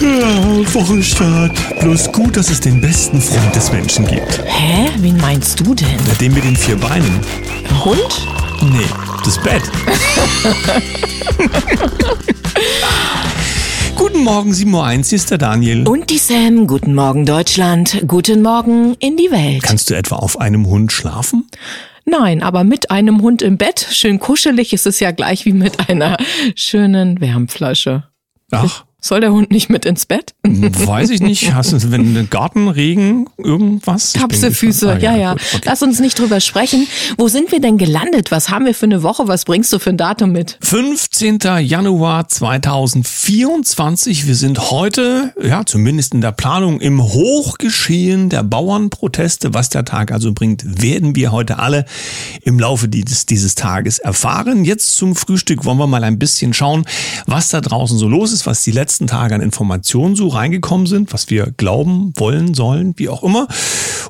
Ja, Wochenstart. Bloß gut, dass es den besten Freund des Menschen gibt. Hä? Wen meinst du denn? Na, den mit den vier Beinen. Hund? Nee, das Bett. Guten Morgen, 7.01 Uhr, hier ist der Daniel. Und die Sam. Guten Morgen, Deutschland. Guten Morgen in die Welt. Kannst du etwa auf einem Hund schlafen? Nein, aber mit einem Hund im Bett, schön kuschelig, ist es ja gleich wie mit einer schönen Wärmflasche. Ach, Soll der Hund nicht mit ins Bett? weiß ich nicht. Hast du, wenn Gartenregen, irgendwas? Tapsefüße, gespannt. ja, Ah, ja. gut, okay. Lass uns nicht drüber sprechen. Wo sind wir denn gelandet? Was haben wir für eine Woche? Was bringst du für ein Datum mit? 15. Januar 2024. Wir sind heute, ja, zumindest in der Planung, im Hochgeschehen der Bauernproteste. Was der Tag also bringt, werden wir heute alle im Laufe dieses, dieses Tages erfahren. Jetzt zum Frühstück wollen wir mal ein bisschen schauen, was da draußen so los ist, was die letzten Tage an Informationen so reingekommen sind, was wir glauben, wollen, sollen, wie auch immer.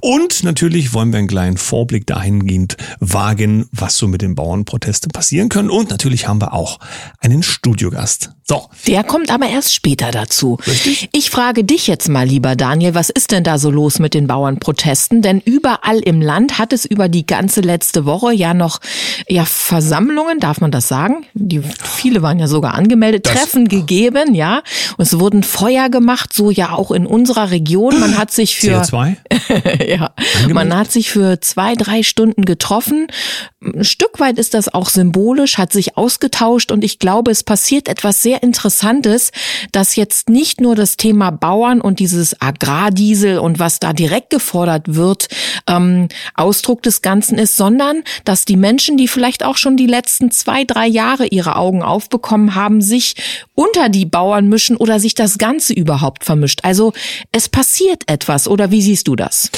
Und natürlich wollen wir einen kleinen Vorblick dahingehend wagen, was so mit den Bauernprotesten passieren können. Und natürlich haben wir auch einen Studiogast. So, Der kommt aber erst später dazu. Richtig. Ich frage dich jetzt mal, lieber Daniel, was ist denn da so los mit den Bauernprotesten? Denn überall im Land hat es über die ganze letzte Woche ja noch ja Versammlungen, darf man das sagen? Die viele waren ja sogar angemeldet, Das- Treffen gegeben, ja. Und es wurden Feuer gemacht, so ja auch in unserer Region. Man hat sich für CO2. ja, man hat sich für zwei, drei Stunden getroffen. Ein Stück weit ist das auch symbolisch, hat sich ausgetauscht und ich glaube, es passiert etwas sehr Interessantes, dass jetzt nicht nur das Thema Bauern und dieses Agrardiesel und was da direkt gefordert wird, ähm, Ausdruck des Ganzen ist, sondern dass die Menschen, die vielleicht auch schon die letzten zwei, drei Jahre ihre Augen aufbekommen haben, sich unter die Bauern mischen oder sich das Ganze überhaupt vermischt. Also es passiert etwas oder wie siehst du das?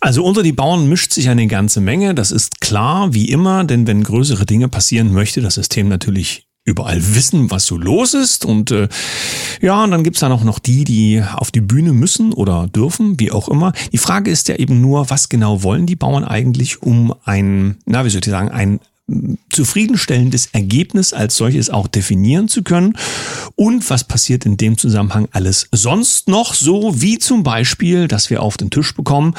Also unter die Bauern mischt sich eine ganze Menge. Das ist klar, wie immer, denn wenn größere Dinge passieren, möchte das System natürlich überall wissen, was so los ist. Und äh, ja, und dann gibt's dann auch noch die, die auf die Bühne müssen oder dürfen, wie auch immer. Die Frage ist ja eben nur, was genau wollen die Bauern eigentlich, um ein, na, wie soll ich sagen, ein zufriedenstellendes Ergebnis als solches auch definieren zu können. Und was passiert in dem Zusammenhang alles sonst noch? So wie zum Beispiel, dass wir auf den Tisch bekommen,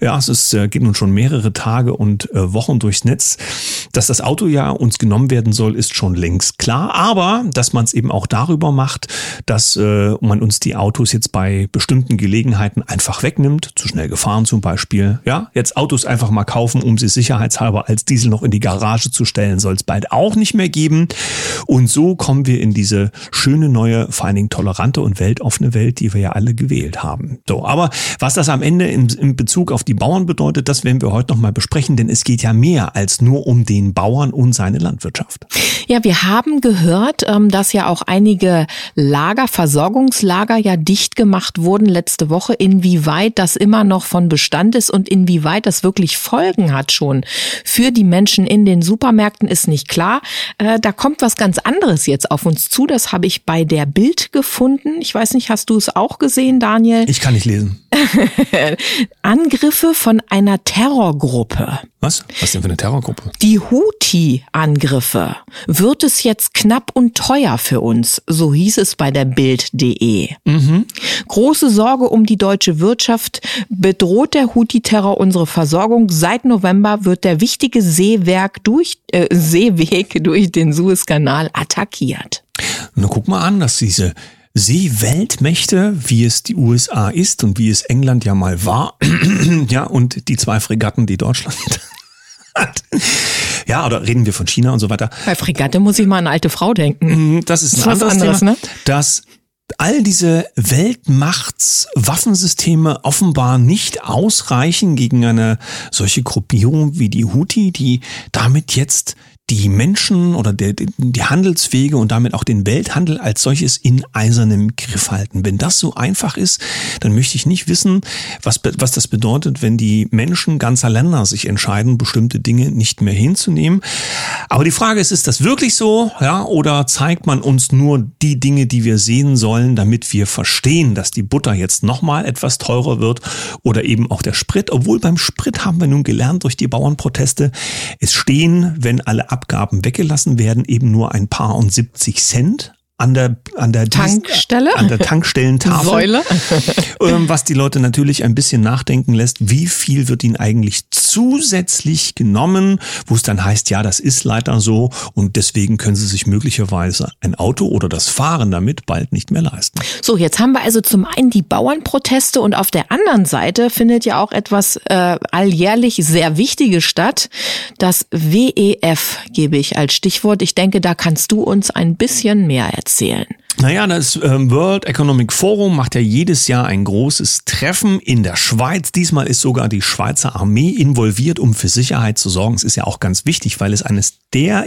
ja, es ist, äh, geht nun schon mehrere Tage und äh, Wochen durchs Netz, dass das Auto ja uns genommen werden soll, ist schon längst klar, aber dass man es eben auch darüber macht, dass äh, man uns die Autos jetzt bei bestimmten Gelegenheiten einfach wegnimmt, zu schnell gefahren zum Beispiel, ja, jetzt Autos einfach mal kaufen, um sie sicherheitshalber als Diesel noch in die Garage zu stellen, soll es bald auch nicht mehr geben. Und so kommen wir in diese schöne neue, vor allen Dingen tolerante und weltoffene Welt, die wir ja alle gewählt haben. So, aber was das am Ende in, in Bezug auf die Bauern bedeutet, das werden wir heute noch mal besprechen, denn es geht ja mehr als nur um den Bauern und seine Landwirtschaft. Ja, wir haben gehört, ähm, dass ja auch einige Lager, Versorgungslager ja dicht gemacht wurden letzte Woche. Inwieweit das immer noch von Bestand ist und inwieweit das wirklich Folgen hat schon für die Menschen in den Supermärkten ist nicht klar. Äh, Da kommt was ganz anderes jetzt auf uns zu. Das habe ich bei der Bild gefunden. Ich weiß nicht, hast du es auch gesehen, Daniel? Ich kann nicht lesen. Angriffe von einer Terrorgruppe. Was? Was denn für eine Terrorgruppe? Die Houthi-Angriffe. Wird es jetzt knapp und teuer für uns? So hieß es bei der Bild.de. Große Sorge um die deutsche Wirtschaft. Bedroht der Houthi-Terror unsere Versorgung? Seit November wird der wichtige Seewerk durch, äh, Seeweg durch den Suezkanal attackiert. Na, guck mal an, dass diese Seeweltmächte, wie es die USA ist und wie es England ja mal war, ja, und die zwei Fregatten, die Deutschland hat. Ja, oder reden wir von China und so weiter. Bei Fregatte muss ich mal an eine alte Frau denken. Das ist ein Das ist was anderes anderes, Thema, ne? dass all diese Weltmachtswaffensysteme offenbar nicht ausreichen gegen eine solche Gruppierung wie die Houthi, die damit jetzt die Menschen oder der, die Handelswege und damit auch den Welthandel als solches in eisernem Griff halten. Wenn das so einfach ist, dann möchte ich nicht wissen, was, was das bedeutet, wenn die Menschen ganzer Länder sich entscheiden, bestimmte Dinge nicht mehr hinzunehmen. Aber die Frage ist, ist das wirklich so? Ja, oder zeigt man uns nur die Dinge, die wir sehen sollen, damit wir verstehen, dass die Butter jetzt nochmal etwas teurer wird oder eben auch der Sprit? Obwohl beim Sprit haben wir nun gelernt durch die Bauernproteste, es stehen, wenn alle Abgaben weggelassen werden, eben nur ein paar und 70 Cent an der an der Tankstelle, an der Tankstellentafel, Säule. Ähm, was die Leute natürlich ein bisschen nachdenken lässt, wie viel wird ihnen eigentlich zusätzlich genommen, wo es dann heißt, ja, das ist leider so und deswegen können sie sich möglicherweise ein Auto oder das Fahren damit bald nicht mehr leisten. So, jetzt haben wir also zum einen die Bauernproteste und auf der anderen Seite findet ja auch etwas äh, alljährlich sehr Wichtiges statt. Das WEF gebe ich als Stichwort. Ich denke, da kannst du uns ein bisschen mehr erzählen. Naja, das ähm, World Economic Forum macht ja jedes Jahr ein großes Treffen in der Schweiz. Diesmal ist sogar die Schweizer Armee involviert, um für Sicherheit zu sorgen. Es ist ja auch ganz wichtig, weil es eines der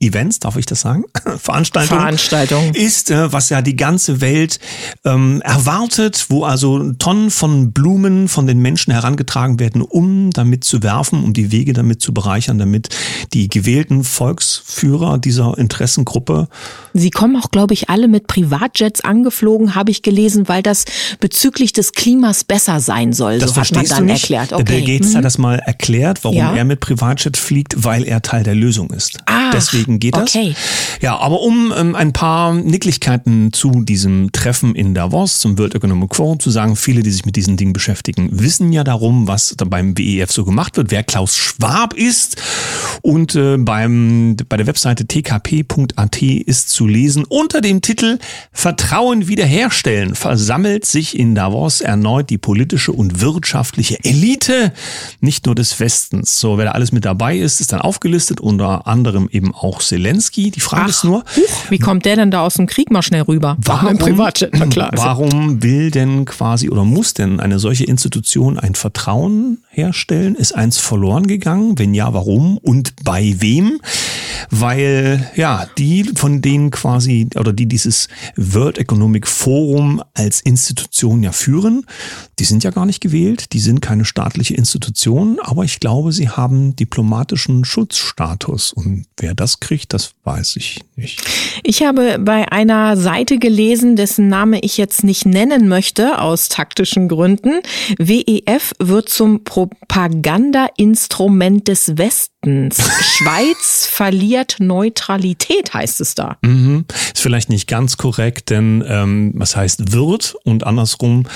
Events, darf ich das sagen? Veranstaltung, Veranstaltung ist, äh, was ja die ganze Welt ähm, erwartet, wo also Tonnen von Blumen von den Menschen herangetragen werden, um damit zu werfen, um die Wege damit zu bereichern, damit die gewählten Volksführer dieser Interessengruppe. Sie kommen auch, glaube ich, alle mit Privatjets angeflogen, habe ich gelesen, weil das bezüglich des Klimas besser sein soll. Das so hat man dann erklärt. Okay. Der Bill Gates mhm. hat das mal erklärt, warum ja. er mit Privatjet fliegt, weil er Teil der Lösung ist. Ah. Deswegen deswegen geht das. Okay. Ja, aber um ähm, ein paar Nicklichkeiten zu diesem Treffen in Davos, zum World Economic Forum zu sagen, viele, die sich mit diesen Dingen beschäftigen, wissen ja darum, was da beim WEF so gemacht wird, wer Klaus Schwab ist. Und äh, beim, bei der Webseite tkp.at ist zu lesen unter dem Titel Vertrauen wiederherstellen versammelt sich in Davos erneut die politische und wirtschaftliche Elite, nicht nur des Westens. So, wer da alles mit dabei ist, ist dann aufgelistet, unter anderem eben auch auch Zelensky. Die Frage Ach, ist nur, huch, wie kommt der denn da aus dem Krieg mal schnell rüber? Warum, Privatjet, na klar. warum will denn quasi oder muss denn eine solche Institution ein Vertrauen herstellen? Ist eins verloren gegangen? Wenn ja, warum und bei wem? Weil ja, die von denen quasi oder die dieses World Economic Forum als Institution ja führen, die sind ja gar nicht gewählt, die sind keine staatliche Institution, aber ich glaube, sie haben diplomatischen Schutzstatus. Und wer das kriegt, das weiß ich nicht. Ich habe bei einer Seite gelesen, dessen Name ich jetzt nicht nennen möchte, aus taktischen Gründen. WEF wird zum Propagandainstrument des Westens. Schweiz verliert Neutralität, heißt es da. Mhm. Ist vielleicht nicht ganz korrekt, denn ähm, was heißt wird und andersrum,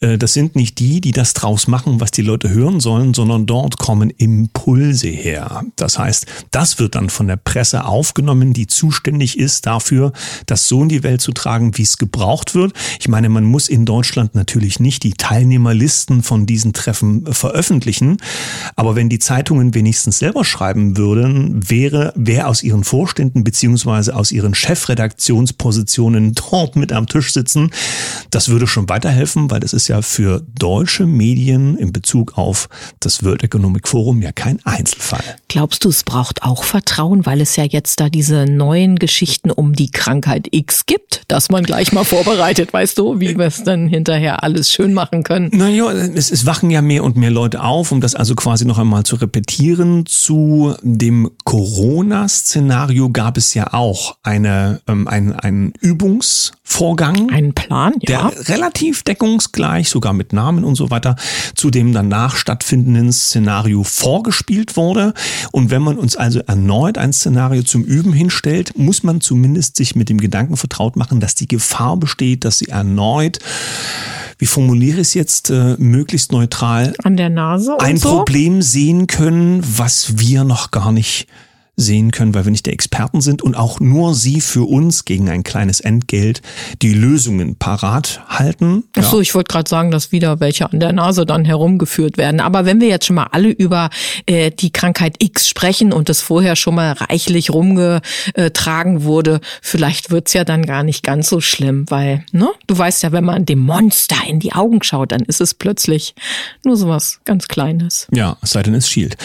äh, das sind nicht die, die das draus machen, was die Leute hören sollen, sondern dort kommen Impulse her. Das heißt, das wird dann von der Presse aufgenommen, die zuständig ist dafür, das so in die Welt zu tragen, wie es gebraucht wird. Ich meine, man muss in Deutschland natürlich nicht die Teilnehmerlisten von diesen Treffen veröffentlichen, aber wenn die Zeitungen wenigstens selber schreiben würden, wäre, wer aus ihren Vorständen beziehungsweise aus ihren Chefredaktionspositionen dort mit am Tisch sitzen, das würde schon weiterhelfen, weil das ist ja für deutsche Medien in Bezug auf das World Economic Forum ja kein Einzelfall. Glaubst du, es braucht auch Vertrauen, weil es ja jetzt da diese neuen Geschichten um die Krankheit X gibt, dass man gleich mal vorbereitet, weißt du, wie wir es dann hinterher alles schön machen können? Naja, es, es wachen ja mehr und mehr Leute auf, um das also quasi noch einmal zu repetieren. Zu dem Corona-Szenario gab es ja auch eine, ähm, ein, einen Übungsvorgang. Einen Plan, ja. Der relativ deckungsgleich, sogar mit Namen und so weiter, zu dem danach stattfindenden Szenario vorgespielt wurde. Und wenn man uns also erneut ein Szenario zum Üben hinstellt, muss man zumindest sich mit dem Gedanken vertraut machen, dass die Gefahr besteht, dass sie erneut wie formuliere ich es jetzt äh, möglichst neutral, an der Nase ein so? Problem sehen können, was wir noch gar nicht sehen können, weil wir nicht der Experten sind und auch nur sie für uns gegen ein kleines Entgelt die Lösungen parat halten. Ja. ich wollte gerade sagen, dass wieder welche an der Nase dann herumgeführt werden. Aber wenn wir jetzt schon mal alle über äh, die Krankheit X sprechen und es vorher schon mal reichlich rumgetragen wurde, vielleicht wird's ja dann gar nicht ganz so schlimm, weil, ne, du weißt ja, wenn man dem Monster in die Augen schaut, dann ist es plötzlich nur sowas ganz Kleines. Ja, es sei denn, es schielt.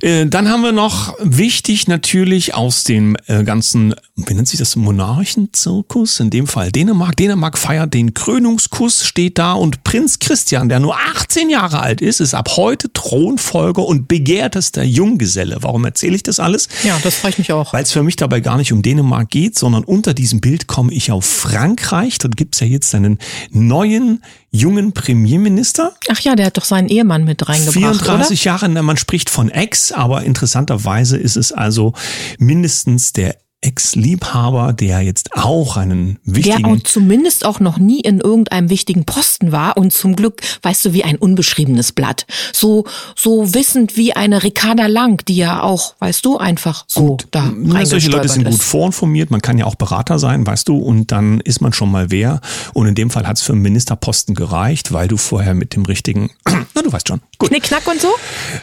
Äh, dann haben wir noch wichtig natürlich natürlich aus dem äh, ganzen, wie nennt sich das, Monarchenzirkus, in dem Fall Dänemark. Dänemark feiert den Krönungskuss, steht da und Prinz Christian, der nur 18 Jahre alt ist, ist ab heute Thronfolger und begehrtester Junggeselle. Warum erzähle ich das alles? Ja, das freut mich auch. Weil es für mich dabei gar nicht um Dänemark geht, sondern unter diesem Bild komme ich auf Frankreich. Dort gibt es ja jetzt einen neuen jungen Premierminister. Ach ja, der hat doch seinen Ehemann mit reingebracht. 34 oder? Jahre, man spricht von Ex, aber interessanterweise ist es also mindestens der Ex-Liebhaber, der jetzt auch einen wichtigen... Der auch zumindest auch noch nie in irgendeinem wichtigen Posten war und zum Glück, weißt du, wie ein unbeschriebenes Blatt. So, so wissend wie eine Ricarda Lang, die ja auch, weißt du, einfach so gut. da Solche Leute sind gut vorinformiert, man kann ja auch Berater sein, weißt du, und dann ist man schon mal wer. Und in dem Fall hat es für einen Ministerposten gereicht, weil du vorher mit dem richtigen, na du weißt schon. Gut. Knickknack und so?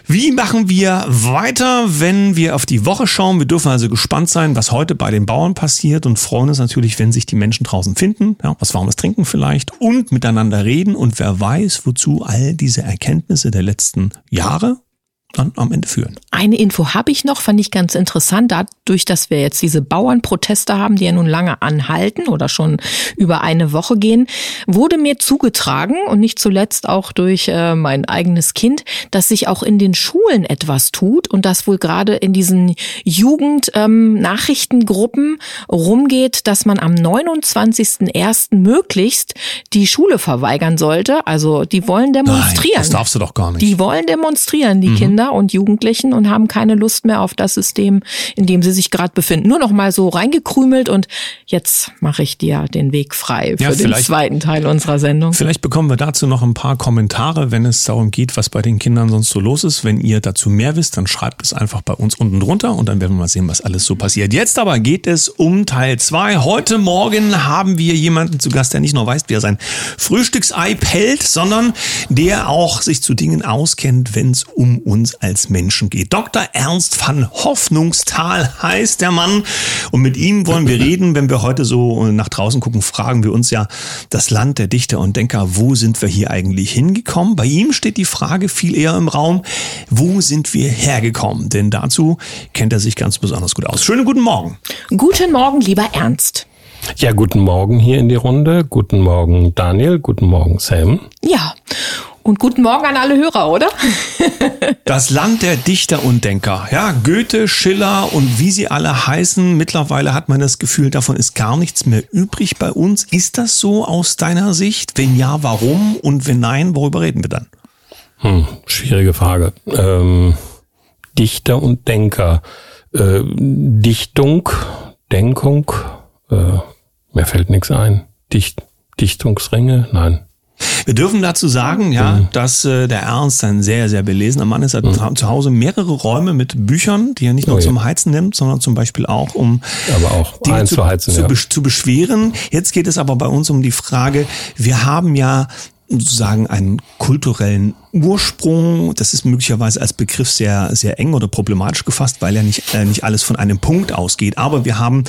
Wie machen wir weiter, wenn wir auf die Woche schauen? Wir dürfen also gespannt sein, was heute bei den Bauern passiert und freuen uns natürlich, wenn sich die Menschen draußen finden, ja, was warmes trinken vielleicht und miteinander reden und wer weiß, wozu all diese Erkenntnisse der letzten Jahre dann am Ende führen. Eine Info habe ich noch, fand ich ganz interessant, dadurch, dass wir jetzt diese Bauernproteste haben, die ja nun lange anhalten oder schon über eine Woche gehen, wurde mir zugetragen und nicht zuletzt auch durch äh, mein eigenes Kind, dass sich auch in den Schulen etwas tut und dass wohl gerade in diesen Jugend-Nachrichtengruppen ähm, rumgeht, dass man am 29.01. möglichst die Schule verweigern sollte. Also die wollen demonstrieren. Nein, das darfst du doch gar nicht. Die wollen demonstrieren, die mhm. Kinder. Kinder und Jugendlichen und haben keine Lust mehr auf das System, in dem sie sich gerade befinden. Nur noch mal so reingekrümelt und jetzt mache ich dir den Weg frei für ja, den zweiten Teil unserer Sendung. Vielleicht bekommen wir dazu noch ein paar Kommentare, wenn es darum geht, was bei den Kindern sonst so los ist. Wenn ihr dazu mehr wisst, dann schreibt es einfach bei uns unten drunter und dann werden wir mal sehen, was alles so passiert. Jetzt aber geht es um Teil zwei. Heute Morgen haben wir jemanden zu Gast, der nicht nur weiß, wie er sein Frühstücksei pellt, sondern der auch sich zu Dingen auskennt, wenn es um uns als Menschen geht. Dr. Ernst van Hoffnungstal heißt der Mann und mit ihm wollen wir reden. Wenn wir heute so nach draußen gucken, fragen wir uns ja, das Land der Dichter und Denker, wo sind wir hier eigentlich hingekommen? Bei ihm steht die Frage viel eher im Raum, wo sind wir hergekommen? Denn dazu kennt er sich ganz besonders gut aus. Schönen guten Morgen. Guten Morgen, lieber Ernst. Ja, guten Morgen hier in die Runde. Guten Morgen, Daniel. Guten Morgen, Sam. Ja. Und guten Morgen an alle Hörer, oder? das Land der Dichter und Denker. Ja, Goethe, Schiller und wie sie alle heißen. Mittlerweile hat man das Gefühl, davon ist gar nichts mehr übrig bei uns. Ist das so aus deiner Sicht? Wenn ja, warum? Und wenn nein, worüber reden wir dann? Hm, schwierige Frage. Ähm, Dichter und Denker. Äh, Dichtung, Denkung, äh, mir fällt nichts ein. Dicht, Dichtungsringe? Nein. Wir dürfen dazu sagen, ja, mhm. dass äh, der Ernst ein sehr, sehr belesener Mann ist. Er hat mhm. zu Hause mehrere Räume mit Büchern, die er nicht nur oh, zum Heizen nimmt, sondern zum Beispiel auch um aber auch Dinge zu, heizen, zu, ja. zu beschweren. Jetzt geht es aber bei uns um die Frage, wir haben ja sozusagen einen kulturellen Ursprung. Das ist möglicherweise als Begriff sehr, sehr eng oder problematisch gefasst, weil ja nicht, äh, nicht alles von einem Punkt ausgeht. Aber wir haben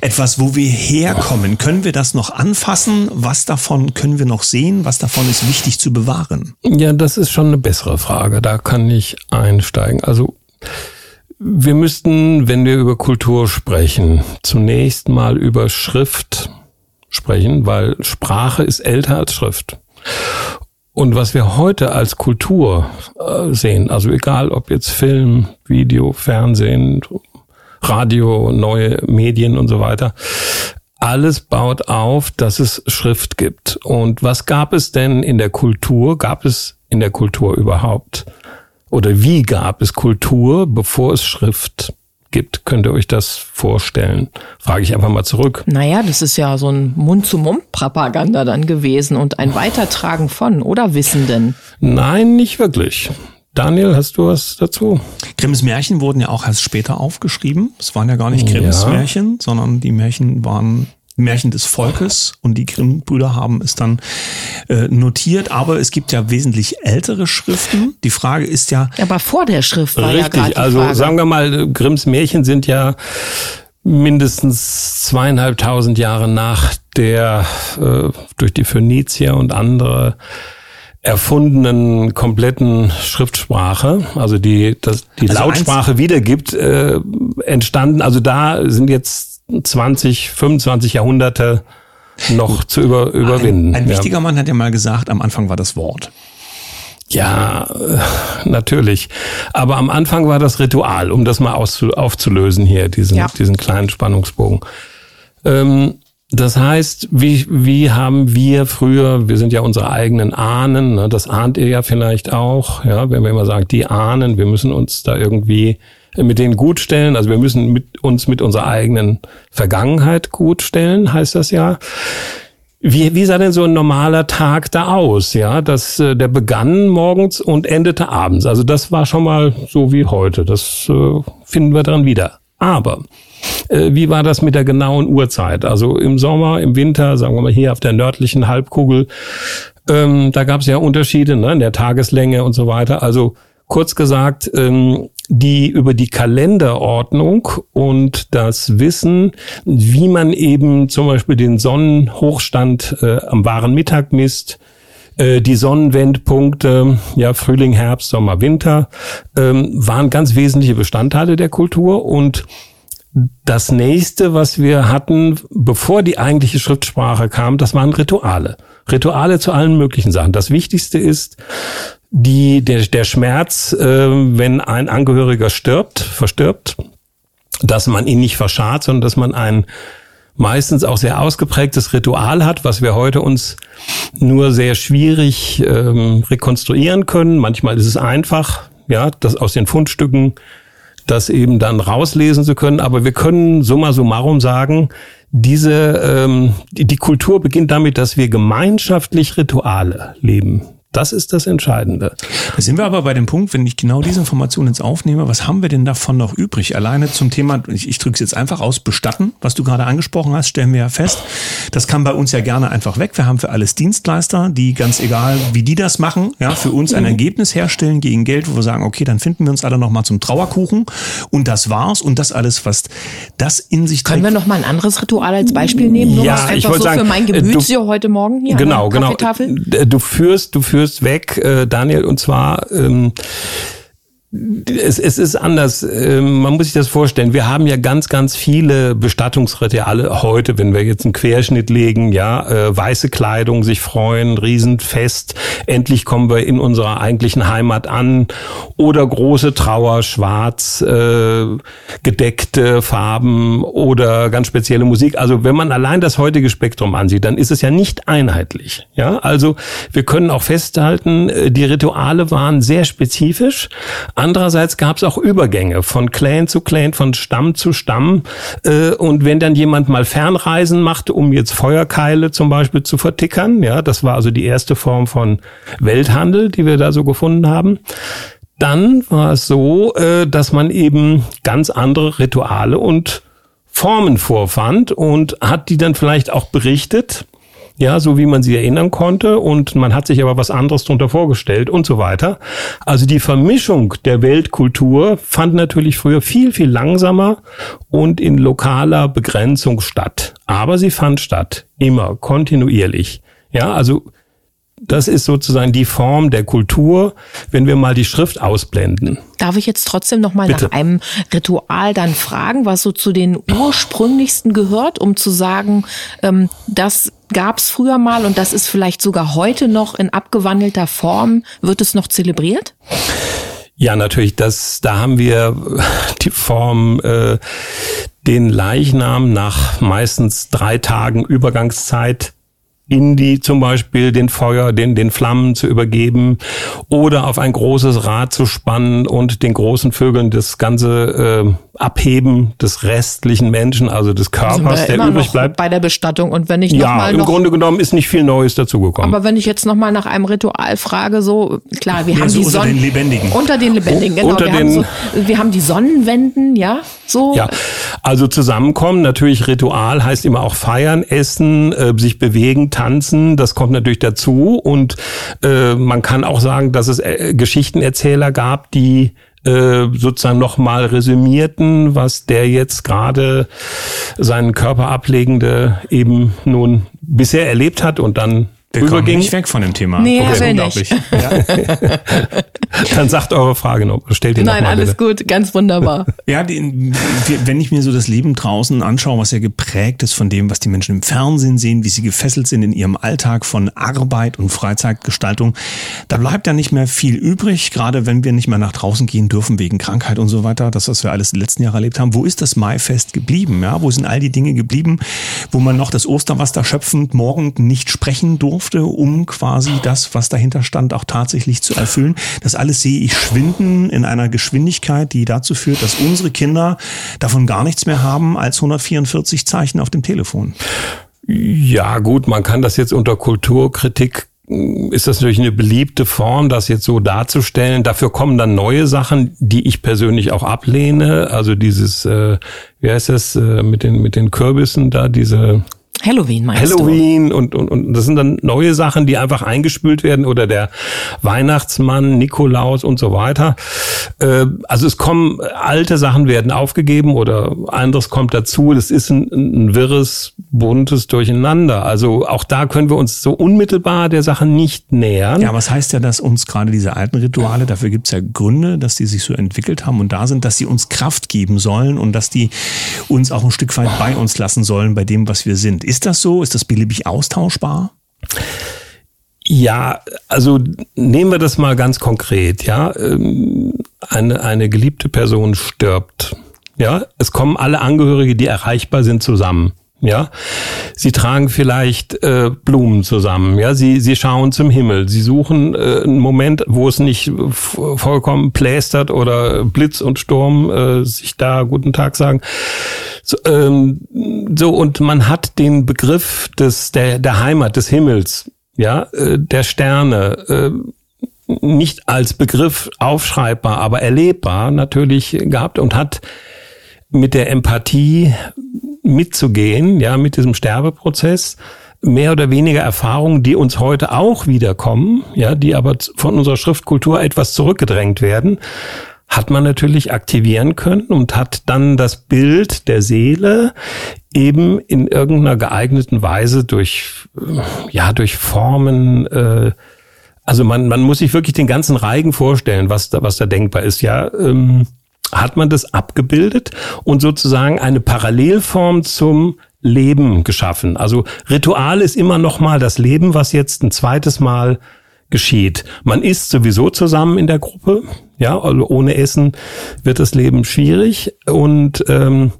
etwas, wo wir herkommen. Können wir das noch anfassen? Was davon können wir noch sehen? Was davon ist wichtig zu bewahren? Ja, das ist schon eine bessere Frage. Da kann ich einsteigen. Also, wir müssten, wenn wir über Kultur sprechen, zunächst mal über Schrift sprechen, weil Sprache ist älter als Schrift. Und was wir heute als Kultur äh, sehen, also egal ob jetzt Film, Video, Fernsehen, Radio, neue Medien und so weiter, alles baut auf, dass es Schrift gibt. Und was gab es denn in der Kultur? Gab es in der Kultur überhaupt? Oder wie gab es Kultur, bevor es Schrift gibt. Könnt ihr euch das vorstellen? Frage ich einfach mal zurück. Naja, das ist ja so ein Mund-zu-Mund-Propaganda dann gewesen und ein Weitertragen von oder Wissenden. Nein, nicht wirklich. Daniel, hast du was dazu? Grimms Märchen wurden ja auch erst später aufgeschrieben. Es waren ja gar nicht Grimms ja. Märchen, sondern die Märchen waren Märchen des Volkes und die Grimm-Brüder haben es dann äh, notiert. Aber es gibt ja wesentlich ältere Schriften. Die Frage ist ja. Aber vor der Schrift war richtig, ja gerade Also sagen wir mal, Grimms Märchen sind ja mindestens zweieinhalbtausend Jahre nach der äh, durch die Phönizier und andere erfundenen kompletten Schriftsprache, also die das, die also Lautsprache wiedergibt, äh, entstanden. Also da sind jetzt 20, 25 Jahrhunderte noch zu über, überwinden. Ein, ein wichtiger ja. Mann hat ja mal gesagt, am Anfang war das Wort. Ja, äh, natürlich. Aber am Anfang war das Ritual, um das mal aufzulösen hier, diesen, ja. diesen kleinen Spannungsbogen. Ähm, das heißt, wie, wie haben wir früher, wir sind ja unsere eigenen Ahnen, ne, das ahnt ihr ja vielleicht auch, ja, wenn wir immer sagen, die Ahnen, wir müssen uns da irgendwie mit denen gut stellen. Also wir müssen mit uns mit unserer eigenen Vergangenheit gut stellen, heißt das ja. Wie, wie sah denn so ein normaler Tag da aus? Ja, das, äh, der begann morgens und endete abends. Also das war schon mal so wie heute. Das äh, finden wir dran wieder. Aber äh, wie war das mit der genauen Uhrzeit? Also im Sommer, im Winter, sagen wir mal hier auf der nördlichen Halbkugel, ähm, da gab es ja Unterschiede ne, in der Tageslänge und so weiter. Also kurz gesagt, ähm, die über die Kalenderordnung und das Wissen, wie man eben zum Beispiel den Sonnenhochstand äh, am wahren Mittag misst, äh, die Sonnenwendpunkte, ja, Frühling, Herbst, Sommer, Winter, ähm, waren ganz wesentliche Bestandteile der Kultur und das nächste, was wir hatten, bevor die eigentliche Schriftsprache kam, das waren Rituale. Rituale zu allen möglichen Sachen. Das Wichtigste ist, die, der, der Schmerz, äh, wenn ein Angehöriger stirbt, verstirbt, dass man ihn nicht verscharrt, sondern dass man ein meistens auch sehr ausgeprägtes Ritual hat, was wir heute uns nur sehr schwierig ähm, rekonstruieren können. Manchmal ist es einfach, ja, das aus den Fundstücken das eben dann rauslesen zu können. Aber wir können summa summarum sagen, diese ähm, die, die Kultur beginnt damit, dass wir gemeinschaftlich Rituale leben. Das ist das Entscheidende. Da sind wir aber bei dem Punkt, wenn ich genau diese Information jetzt aufnehme, was haben wir denn davon noch übrig? Alleine zum Thema, ich, ich drücke es jetzt einfach aus, bestatten, was du gerade angesprochen hast, stellen wir ja fest. Das kann bei uns ja gerne einfach weg. Wir haben für alles Dienstleister, die ganz egal, wie die das machen, ja, für uns ein Ergebnis herstellen gegen Geld, wo wir sagen, okay, dann finden wir uns alle nochmal zum Trauerkuchen und das war's und das alles, was das in sich trägt. Können wir nochmal ein anderes Ritual als Beispiel nehmen? Nur ja, ich wollte so sagen, für mein Gemüt du, heute Morgen hier genau, genau. Du führst, du führst führst weg, äh, Daniel, und zwar ähm, es, es ist anders. Ähm, man muss sich das vorstellen. Wir haben ja ganz, ganz viele Bestattungsrituale heute, wenn wir jetzt einen Querschnitt legen, ja, äh, weiße Kleidung, sich freuen, Riesenfest, endlich kommen wir in unserer eigentlichen Heimat an oder große Trauer, schwarz, äh, gedeckte Farben oder ganz spezielle Musik. Also wenn man allein das heutige Spektrum ansieht, dann ist es ja nicht einheitlich. Ja, also wir können auch festhalten, äh, die Rituale waren sehr spezifisch Andererseits gab es auch Übergänge von Clan zu Clan, von Stamm zu Stamm. Äh, und wenn dann jemand mal Fernreisen machte, um jetzt Feuerkeile zum Beispiel zu vertickern, ja, das war also die erste Form von Welthandel, die wir da so gefunden haben. Dann war es so, äh, dass man eben ganz andere Rituale und Formen vorfand und hat die dann vielleicht auch berichtet ja, so wie man sie erinnern konnte und man hat sich aber was anderes darunter vorgestellt und so weiter. Also die Vermischung der Weltkultur fand natürlich früher viel, viel langsamer und in lokaler Begrenzung statt. Aber sie fand statt, immer, kontinuierlich. Ja, also das ist sozusagen die Form der Kultur, wenn wir mal die Schrift ausblenden. Darf ich jetzt trotzdem noch mal nach einem Ritual dann fragen, was so zu den ursprünglichsten gehört, um zu sagen, ähm, das gab es früher mal und das ist vielleicht sogar heute noch in abgewandelter Form, wird es noch zelebriert? Ja, natürlich. Das, da haben wir die Form, äh, den Leichnam nach meistens drei Tagen Übergangszeit in die zum Beispiel den Feuer, den, den Flammen zu übergeben oder auf ein großes Rad zu spannen und den großen Vögeln das ganze äh, Abheben des restlichen Menschen, also des Körpers, der übrig bleibt. Bei der Bestattung und wenn ich noch ja, mal im Grunde genommen ist nicht viel Neues dazugekommen. Aber wenn ich jetzt noch mal nach einem Ritual frage, so klar, wir ja, haben so die unter Sonnen den Lebendigen. Unter den Lebendigen, genau. Unter wir, den, haben so, wir haben die Sonnenwenden, ja, so. Ja, also zusammenkommen, natürlich Ritual heißt immer auch feiern, essen, äh, sich bewegen, tanzen, das kommt natürlich dazu. Und äh, man kann auch sagen, dass es äh, Geschichtenerzähler gab, die äh, sozusagen nochmal resümierten, was der jetzt gerade seinen Körper ablegende eben nun bisher erlebt hat und dann wir kommen nicht weg von dem Thema. Nee, okay. will nicht. Ja. Dann sagt eure Frage noch, stellt ihr Nein, noch mal alles bitte. gut, ganz wunderbar. Ja, die, wenn ich mir so das Leben draußen anschaue, was ja geprägt ist von dem, was die Menschen im Fernsehen sehen, wie sie gefesselt sind in ihrem Alltag von Arbeit und Freizeitgestaltung, da bleibt ja nicht mehr viel übrig, gerade wenn wir nicht mehr nach draußen gehen dürfen wegen Krankheit und so weiter, das, was wir alles die letzten Jahre erlebt haben. Wo ist das Maifest geblieben? Ja, wo sind all die Dinge geblieben, wo man noch das Osterwasser schöpfend morgen nicht sprechen durfte? Kräfte, um quasi das, was dahinter stand, auch tatsächlich zu erfüllen. Das alles sehe ich schwinden in einer Geschwindigkeit, die dazu führt, dass unsere Kinder davon gar nichts mehr haben als 144 Zeichen auf dem Telefon. Ja, gut, man kann das jetzt unter Kulturkritik ist das natürlich eine beliebte Form, das jetzt so darzustellen. Dafür kommen dann neue Sachen, die ich persönlich auch ablehne. Also dieses, äh, wie heißt das, äh, mit den mit den Kürbissen da, diese Halloween meinst Halloween du? Und, und, und das sind dann neue Sachen, die einfach eingespült werden oder der Weihnachtsmann, Nikolaus und so weiter. Äh, also es kommen, alte Sachen werden aufgegeben oder anderes kommt dazu. Das ist ein, ein wirres, buntes Durcheinander. Also auch da können wir uns so unmittelbar der Sache nicht nähern. Ja, was heißt ja, dass uns gerade diese alten Rituale, dafür gibt es ja Gründe, dass die sich so entwickelt haben und da sind, dass sie uns Kraft geben sollen und dass die uns auch ein Stück weit bei uns lassen sollen bei dem, was wir sind. Ist das so? Ist das beliebig austauschbar? Ja, also nehmen wir das mal ganz konkret, ja. Ähm, eine, eine geliebte Person stirbt. Ja, es kommen alle Angehörige, die erreichbar sind, zusammen. Ja, sie tragen vielleicht äh, Blumen zusammen. Ja, sie sie schauen zum Himmel. Sie suchen äh, einen Moment, wo es nicht vollkommen plästert oder Blitz und Sturm äh, sich da guten Tag sagen. So, ähm, so und man hat den Begriff des der der Heimat des Himmels, ja, äh, der Sterne. Äh, nicht als Begriff aufschreibbar, aber erlebbar natürlich gehabt und hat mit der Empathie mitzugehen, ja, mit diesem Sterbeprozess, mehr oder weniger Erfahrungen, die uns heute auch wiederkommen, ja, die aber von unserer Schriftkultur etwas zurückgedrängt werden, hat man natürlich aktivieren können und hat dann das Bild der Seele eben in irgendeiner geeigneten Weise durch, ja, durch Formen, äh, also man, man muss sich wirklich den ganzen Reigen vorstellen, was da, was da denkbar ist, ja, ähm, hat man das abgebildet und sozusagen eine Parallelform zum Leben geschaffen. Also Ritual ist immer noch mal das Leben, was jetzt ein zweites Mal geschieht. Man isst sowieso zusammen in der Gruppe, ja, also ohne Essen wird das Leben schwierig. Und ähm,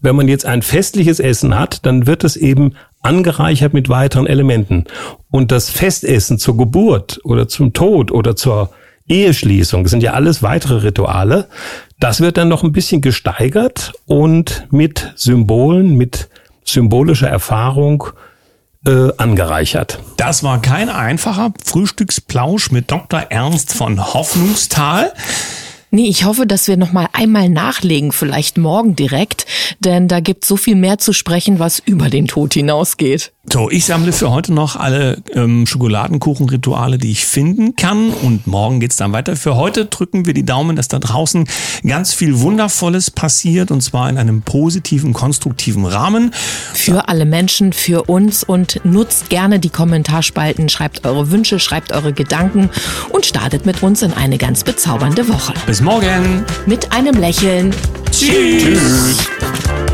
wenn man jetzt ein festliches Essen hat, dann wird es eben angereichert mit weiteren Elementen. Und das Festessen zur Geburt oder zum Tod oder zur Eheschließung, das sind ja alles weitere Rituale, das wird dann noch ein bisschen gesteigert und mit Symbolen, mit symbolischer Erfahrung äh, angereichert. Das war kein einfacher Frühstücksplausch mit Dr. Ernst von Hoffnungstal. Nee, ich hoffe, dass wir noch mal einmal nachlegen, vielleicht morgen direkt, denn da gibt so viel mehr zu sprechen, was über den Tod hinausgeht. So, ich sammle für heute noch alle ähm, Schokoladenkuchenrituale, die ich finden kann. Und morgen geht's dann weiter. Für heute drücken wir die Daumen, dass da draußen ganz viel Wundervolles passiert. Und zwar in einem positiven, konstruktiven Rahmen. Für alle Menschen, für uns. Und nutzt gerne die Kommentarspalten. Schreibt eure Wünsche, schreibt eure Gedanken. Und startet mit uns in eine ganz bezaubernde Woche. Bis morgen. Mit einem Lächeln. Tschüss. Tschüss.